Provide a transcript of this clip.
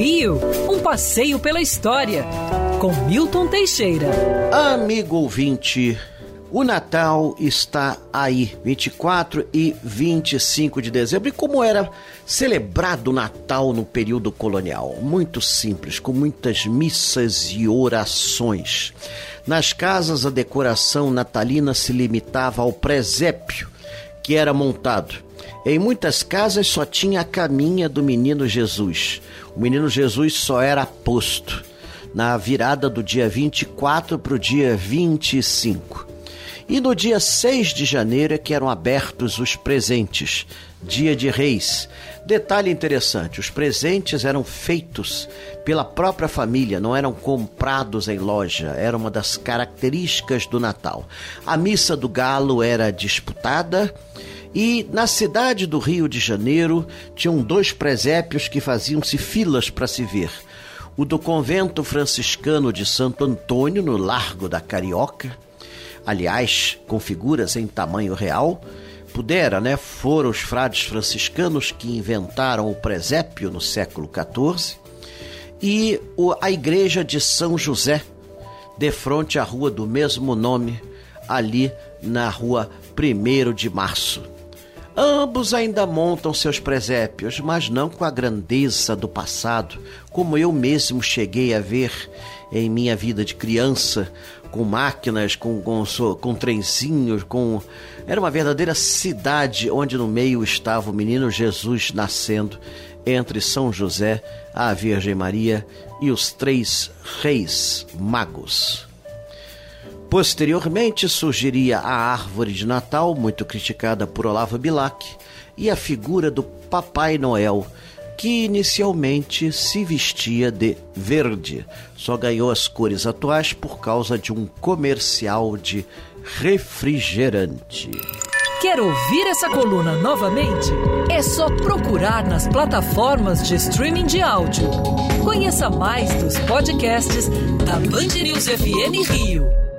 Rio, um passeio pela história, com Milton Teixeira. Amigo ouvinte, o Natal está aí, 24 e 25 de dezembro. E como era celebrado o Natal no período colonial? Muito simples, com muitas missas e orações. Nas casas, a decoração natalina se limitava ao presépio, que era montado. Em muitas casas só tinha a caminha do menino Jesus. O menino Jesus só era posto na virada do dia 24 para o dia 25. E no dia 6 de janeiro é que eram abertos os presentes, dia de reis. Detalhe interessante: os presentes eram feitos pela própria família, não eram comprados em loja, era uma das características do Natal. A missa do galo era disputada. E na cidade do Rio de Janeiro tinham dois presépios que faziam-se filas para se ver. O do convento franciscano de Santo Antônio, no Largo da Carioca, aliás, com figuras em tamanho real, pudera, né? Foram os frades franciscanos que inventaram o presépio no século XIV e a igreja de São José, de frente à rua do mesmo nome, ali na rua 1 de Março. Ambos ainda montam seus presépios, mas não com a grandeza do passado, como eu mesmo cheguei a ver em minha vida de criança, com máquinas, com, com, com trenzinhos, com. Era uma verdadeira cidade onde no meio estava o menino Jesus nascendo entre São José, a Virgem Maria e os três reis magos. Posteriormente surgiria a árvore de Natal, muito criticada por Olavo Bilac, e a figura do Papai Noel, que inicialmente se vestia de verde. Só ganhou as cores atuais por causa de um comercial de refrigerante. Quer ouvir essa coluna novamente? É só procurar nas plataformas de streaming de áudio. Conheça mais dos podcasts da Band News FM Rio.